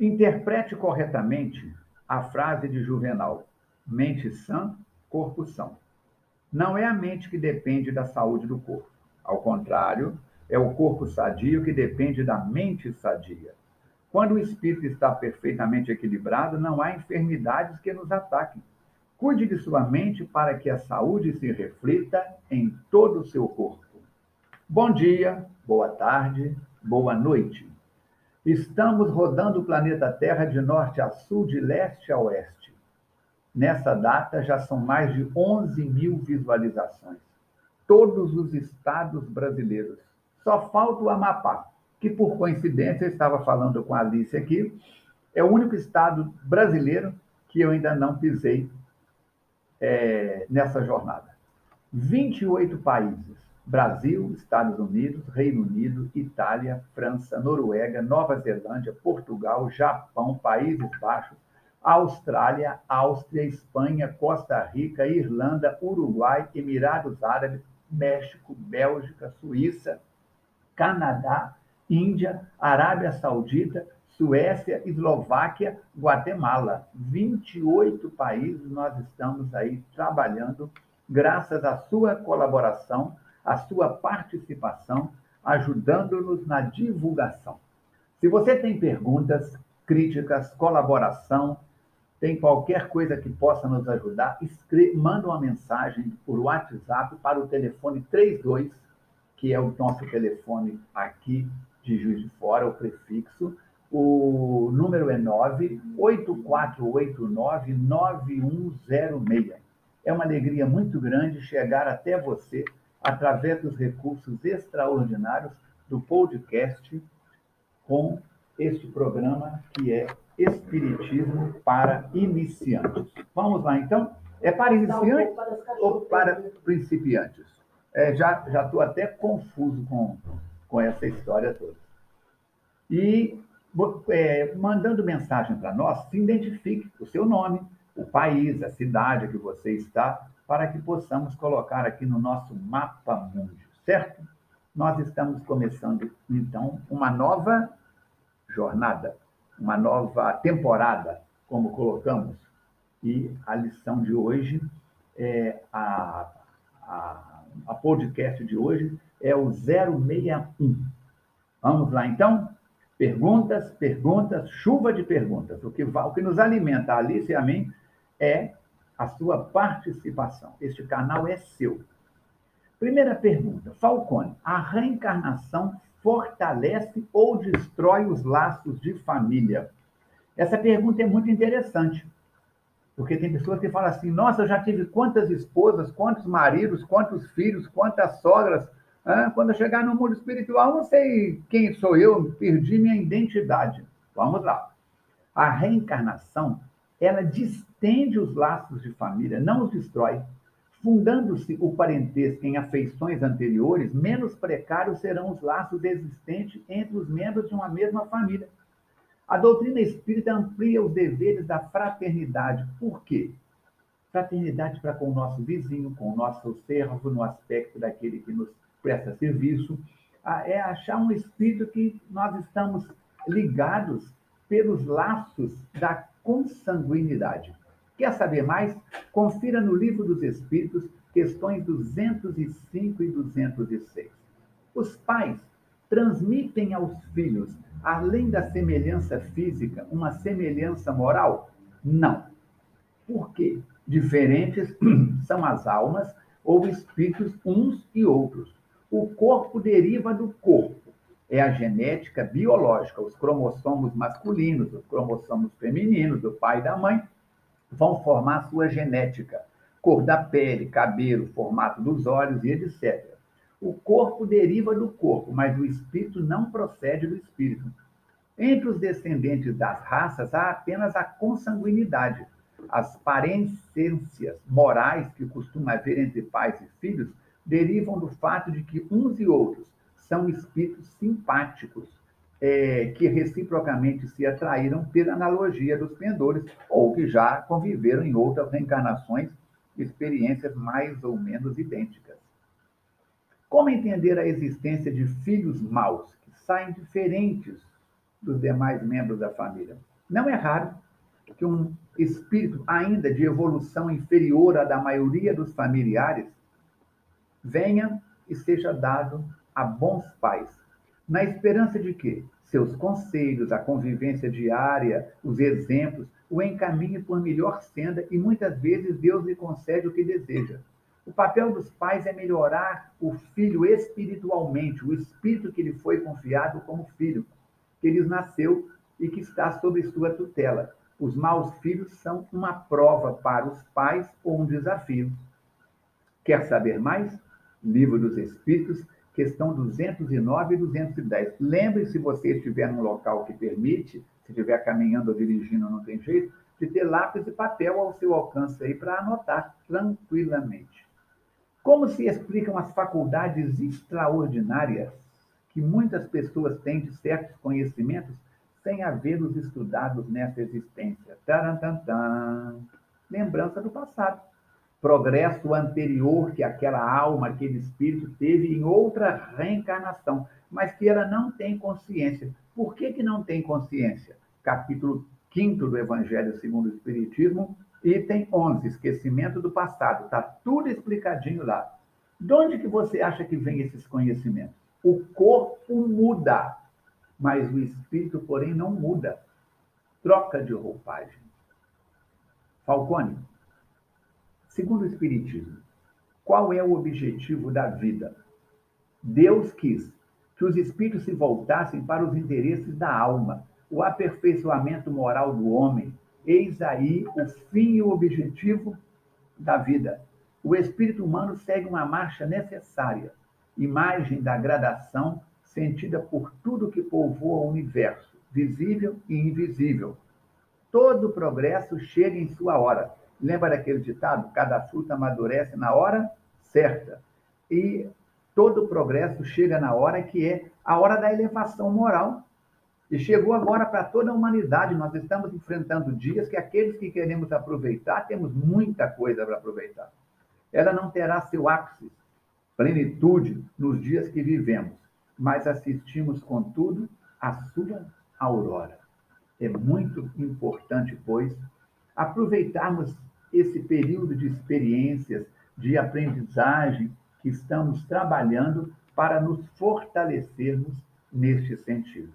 Interprete corretamente a frase de Juvenal: mente sã, corpo são. Não é a mente que depende da saúde do corpo. Ao contrário, é o corpo sadio que depende da mente sadia. Quando o espírito está perfeitamente equilibrado, não há enfermidades que nos ataquem. Cuide de sua mente para que a saúde se reflita em todo o seu corpo. Bom dia, boa tarde, boa noite. Estamos rodando o planeta Terra de norte a sul, de leste a oeste. Nessa data já são mais de 11 mil visualizações. Todos os estados brasileiros. Só falta o Amapá, que por coincidência eu estava falando com a Alice aqui, é o único estado brasileiro que eu ainda não pisei é, nessa jornada. 28 países: Brasil, Estados Unidos, Reino Unido, Itália, França, Noruega, Nova Zelândia, Portugal, Japão, Países Baixos, Austrália, Áustria, Espanha, Costa Rica, Irlanda, Uruguai, Emirados Árabes, México, Bélgica, Suíça, Canadá, Índia, Arábia Saudita, Suécia, Eslováquia, Guatemala. 28 países nós estamos aí trabalhando, graças à sua colaboração, à sua participação, ajudando-nos na divulgação. Se você tem perguntas, críticas, colaboração, tem qualquer coisa que possa nos ajudar, escreve, manda uma mensagem por WhatsApp para o telefone 32, que é o nosso telefone aqui de Juiz de Fora, o prefixo, o número é 984899106. É uma alegria muito grande chegar até você através dos recursos extraordinários do podcast com este programa que é Espiritismo para Iniciantes. Vamos lá, então? É para iniciantes ou para principiantes? É, já estou até confuso com, com essa história toda. E é, mandando mensagem para nós, se identifique o seu nome, o país, a cidade que você está, para que possamos colocar aqui no nosso mapa mundo, certo? Nós estamos começando, então, uma nova jornada, uma nova temporada, como colocamos. E a lição de hoje, é a, a, a podcast de hoje, é o 061. Vamos lá, então? Perguntas, perguntas, chuva de perguntas. O que, o que nos alimenta, Alice e a mim, é a sua participação. Este canal é seu. Primeira pergunta. Falcone, a reencarnação fortalece ou destrói os laços de família? Essa pergunta é muito interessante. Porque tem pessoas que falam assim: nossa, eu já tive quantas esposas, quantos maridos, quantos filhos, quantas sogras quando eu chegar no mundo espiritual, não sei quem sou eu, perdi minha identidade. Vamos lá. A reencarnação, ela distende os laços de família, não os destrói. Fundando-se o parentesco em afeições anteriores, menos precários serão os laços existentes entre os membros de uma mesma família. A doutrina espírita amplia os deveres da fraternidade. Por quê? Fraternidade para com o nosso vizinho, com o nosso servo, no aspecto daquele que nos presta serviço, é achar um espírito que nós estamos ligados pelos laços da consanguinidade. Quer saber mais? Confira no Livro dos Espíritos, questões 205 e 206. Os pais transmitem aos filhos, além da semelhança física, uma semelhança moral? Não. Por quê? Diferentes são as almas ou espíritos uns e outros. O corpo deriva do corpo. É a genética biológica, os cromossomos masculinos, os cromossomos femininos, do pai e da mãe, vão formar a sua genética. Cor da pele, cabelo, formato dos olhos e etc. O corpo deriva do corpo, mas o espírito não procede do espírito. Entre os descendentes das raças há apenas a consanguinidade. As parencências morais que costuma haver entre pais e filhos derivam do fato de que uns e outros são espíritos simpáticos, é, que reciprocamente se atraíram pela analogia dos pendores, ou que já conviveram em outras reencarnações, experiências mais ou menos idênticas. Como entender a existência de filhos maus, que saem diferentes dos demais membros da família. Não é raro que um espírito ainda de evolução inferior à da maioria dos familiares venha e seja dado a bons pais, na esperança de que seus conselhos, a convivência diária, os exemplos, o encaminhem por melhor senda e muitas vezes Deus lhe concede o que deseja. O papel dos pais é melhorar o filho espiritualmente, o espírito que lhe foi confiado como filho, que lhes nasceu e que está sob sua tutela. Os maus filhos são uma prova para os pais ou um desafio. Quer saber mais? Livro dos Espíritos, questão 209 e 210. Lembre, se você estiver num local que permite, se estiver caminhando ou dirigindo, não tem jeito, de ter lápis e papel ao seu alcance aí para anotar tranquilamente. Como se explicam as faculdades extraordinárias que muitas pessoas têm de certos conhecimentos sem havê-los estudados nessa existência? Tarantantan. Lembrança do passado. Progresso anterior que aquela alma, aquele espírito teve em outra reencarnação, mas que ela não tem consciência. Por que, que não tem consciência? Capítulo 5 do Evangelho segundo o Espiritismo, Item 11, esquecimento do passado. Está tudo explicadinho lá. De onde que você acha que vem esses conhecimentos? O corpo muda, mas o espírito, porém, não muda. Troca de roupagem. Falcone, segundo o Espiritismo, qual é o objetivo da vida? Deus quis que os espíritos se voltassem para os interesses da alma, o aperfeiçoamento moral do homem, Eis aí o fim e o objetivo da vida. O espírito humano segue uma marcha necessária, imagem da gradação sentida por tudo que povoa o universo, visível e invisível. Todo progresso chega em sua hora. Lembra daquele ditado? Cada fruta amadurece na hora certa. E todo progresso chega na hora que é a hora da elevação moral e chegou agora para toda a humanidade. Nós estamos enfrentando dias que aqueles que queremos aproveitar, temos muita coisa para aproveitar. Ela não terá seu ápice, plenitude nos dias que vivemos, mas assistimos, contudo, à sua aurora. É muito importante, pois, aproveitarmos esse período de experiências, de aprendizagem que estamos trabalhando para nos fortalecermos neste sentido.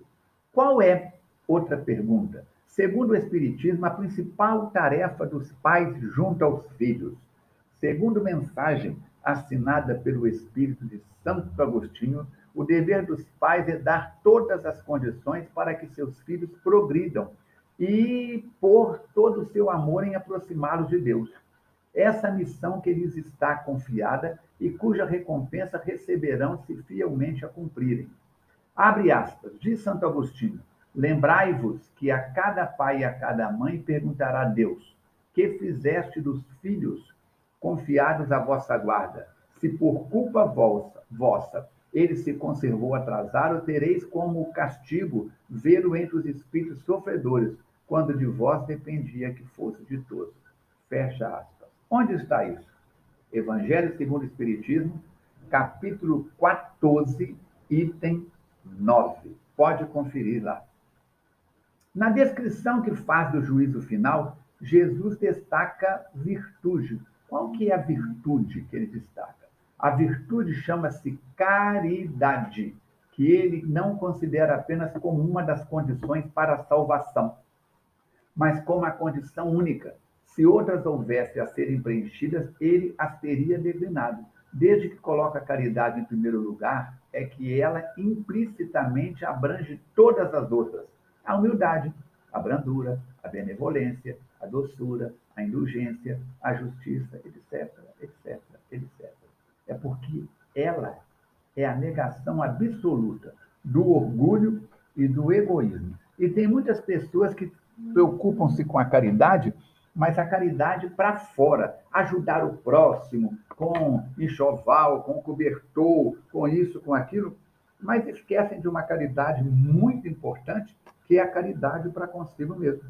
Qual é, outra pergunta, segundo o Espiritismo, a principal tarefa dos pais junto aos filhos? Segundo mensagem assinada pelo Espírito de Santo Agostinho, o dever dos pais é dar todas as condições para que seus filhos progridam e pôr todo o seu amor em aproximá-los de Deus. Essa missão que lhes está confiada e cuja recompensa receberão se fielmente a cumprirem. Abre aspas, diz Santo Agostinho: Lembrai-vos que a cada pai e a cada mãe perguntará a Deus: Que fizeste dos filhos confiados à vossa guarda? Se por culpa vossa, vossa ele se conservou atrasado, tereis como castigo vê-lo entre os espíritos sofredores, quando de vós dependia que fosse de todos. Fecha aspas. Onde está isso? Evangelho segundo o Espiritismo, capítulo 14, item 9. Pode conferir lá. Na descrição que faz do juízo final, Jesus destaca virtude. Qual que é a virtude que ele destaca? A virtude chama-se caridade, que ele não considera apenas como uma das condições para a salvação, mas como a condição única. Se outras houvesse a serem preenchidas, ele as teria declinado. Desde que coloca a caridade em primeiro lugar, é que ela implicitamente abrange todas as outras. A humildade, a brandura, a benevolência, a doçura, a indulgência, a justiça, etc, etc, etc. É porque ela é a negação absoluta do orgulho e do egoísmo. E tem muitas pessoas que preocupam-se com a caridade, mas a caridade para fora, ajudar o próximo com enxoval, com cobertor, com isso, com aquilo, mas esquecem de uma caridade muito importante, que é a caridade para consigo mesmo.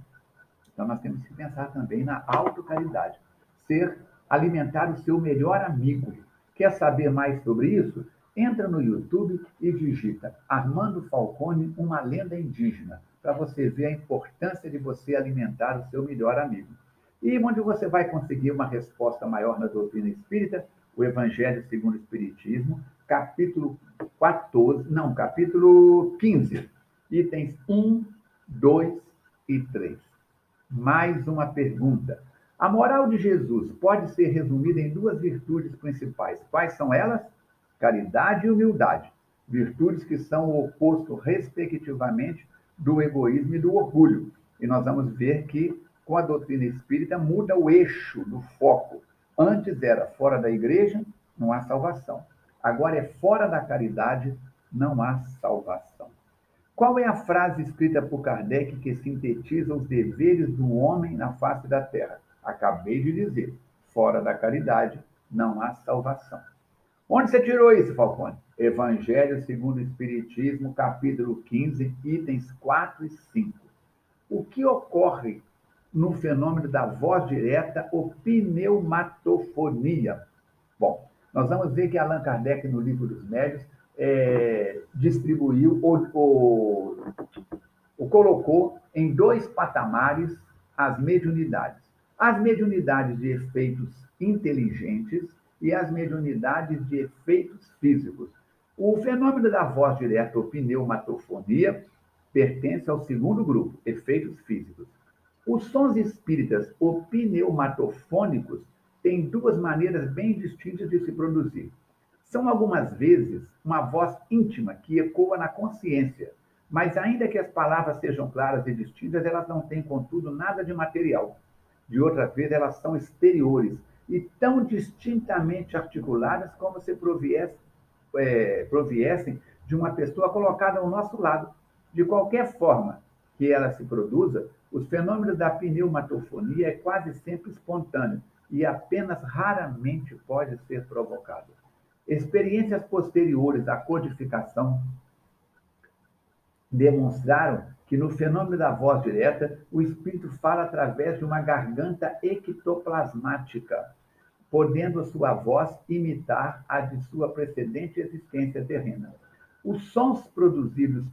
Então nós temos que pensar também na autocaridade, ser alimentar o seu melhor amigo. Quer saber mais sobre isso? Entra no YouTube e digita Armando Falcone, uma lenda indígena, para você ver a importância de você alimentar o seu melhor amigo. E onde você vai conseguir uma resposta maior na doutrina espírita, o Evangelho segundo o Espiritismo, capítulo 14, não, capítulo 15, itens 1, 2 e 3. Mais uma pergunta. A moral de Jesus pode ser resumida em duas virtudes principais. Quais são elas? Caridade e humildade. Virtudes que são o oposto, respectivamente, do egoísmo e do orgulho. E nós vamos ver que, com a doutrina espírita, muda o eixo do foco. Antes era fora da igreja, não há salvação. Agora é fora da caridade, não há salvação. Qual é a frase escrita por Kardec que sintetiza os deveres do homem na face da terra? Acabei de dizer: fora da caridade não há salvação. Onde você tirou isso, Falcone? Evangelho segundo o Espiritismo, capítulo 15, itens 4 e 5. O que ocorre no fenômeno da voz direta ou pneumatofonia? Bom, nós vamos ver que Allan Kardec, no livro dos médios, é, distribuiu ou, ou, ou colocou em dois patamares as mediunidades. As mediunidades de efeitos inteligentes e as mediunidades de efeitos físicos. O fenômeno da voz direta ou pneumatofonia pertence ao segundo grupo, efeitos físicos. Os sons espíritas ou pneumatofônicos têm duas maneiras bem distintas de se produzir. São algumas vezes uma voz íntima que ecoa na consciência, mas ainda que as palavras sejam claras e distintas, elas não têm, contudo, nada de material. De outra vez, elas são exteriores e tão distintamente articuladas como se proviesse, é, proviessem de uma pessoa colocada ao nosso lado. De qualquer forma que ela se produza, os fenômenos da pneumatofonia é quase sempre espontâneo e apenas raramente pode ser provocado. Experiências posteriores à codificação demonstraram que no fenômeno da voz direta, o espírito fala através de uma garganta ectoplasmática, podendo sua voz imitar a de sua precedente existência terrena. Os sons produzidos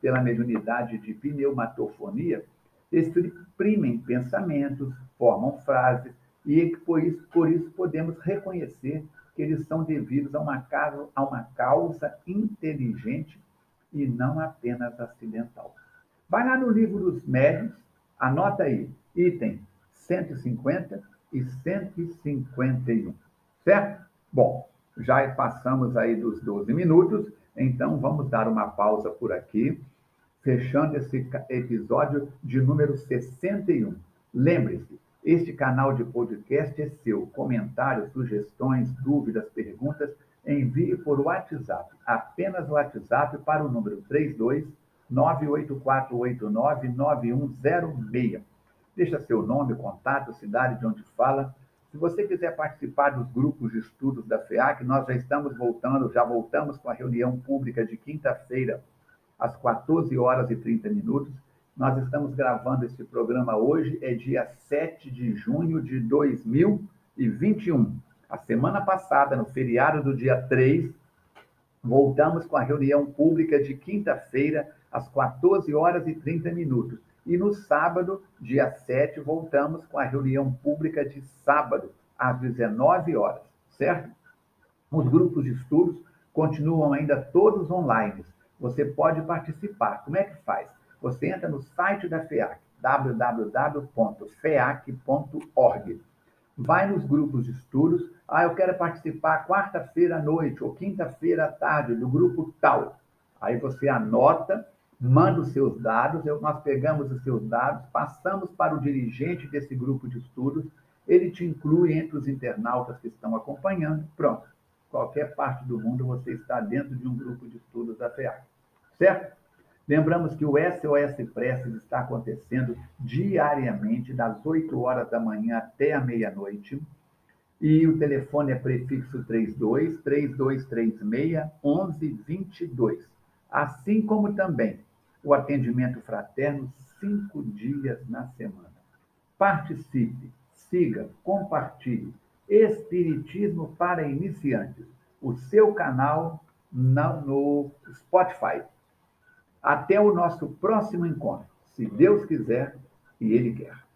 pela mediunidade de pneumatofonia exprimem pensamentos, formam frases, e por isso, por isso podemos reconhecer que eles são devidos a uma, causa, a uma causa inteligente e não apenas acidental. Vai lá no livro dos médios, anota aí, item 150 e 151, certo? Bom, já passamos aí dos 12 minutos, então vamos dar uma pausa por aqui, fechando esse episódio de número 61. Lembre-se, este canal de podcast é seu. Comentários, sugestões, dúvidas, perguntas, envie por WhatsApp. Apenas WhatsApp para o número 32 984899106. Deixa seu nome, contato, cidade de onde fala. Se você quiser participar dos grupos de estudos da FEAC, nós já estamos voltando, já voltamos com a reunião pública de quinta-feira, às 14 horas e 30 minutos. Nós estamos gravando esse programa hoje, é dia 7 de junho de 2021. A semana passada, no feriado do dia 3, voltamos com a reunião pública de quinta-feira, às 14 horas e 30 minutos. E no sábado, dia 7, voltamos com a reunião pública de sábado, às 19 horas, certo? Os grupos de estudos continuam ainda todos online. Você pode participar. Como é que faz? Você entra no site da FEAC, www.feac.org. Vai nos grupos de estudos. Ah, eu quero participar quarta-feira à noite ou quinta-feira à tarde do grupo tal. Aí você anota, manda os seus dados, nós pegamos os seus dados, passamos para o dirigente desse grupo de estudos, ele te inclui entre os internautas que estão acompanhando. Pronto. Qualquer parte do mundo você está dentro de um grupo de estudos da FEAC. Certo? Lembramos que o SOS Preces está acontecendo diariamente, das 8 horas da manhã até a meia-noite. E o telefone é prefixo 32 3236 1122. Assim como também o atendimento fraterno cinco dias na semana. Participe, siga, compartilhe. Espiritismo para iniciantes. O seu canal no Spotify. Até o nosso próximo encontro, se Deus quiser e Ele quer.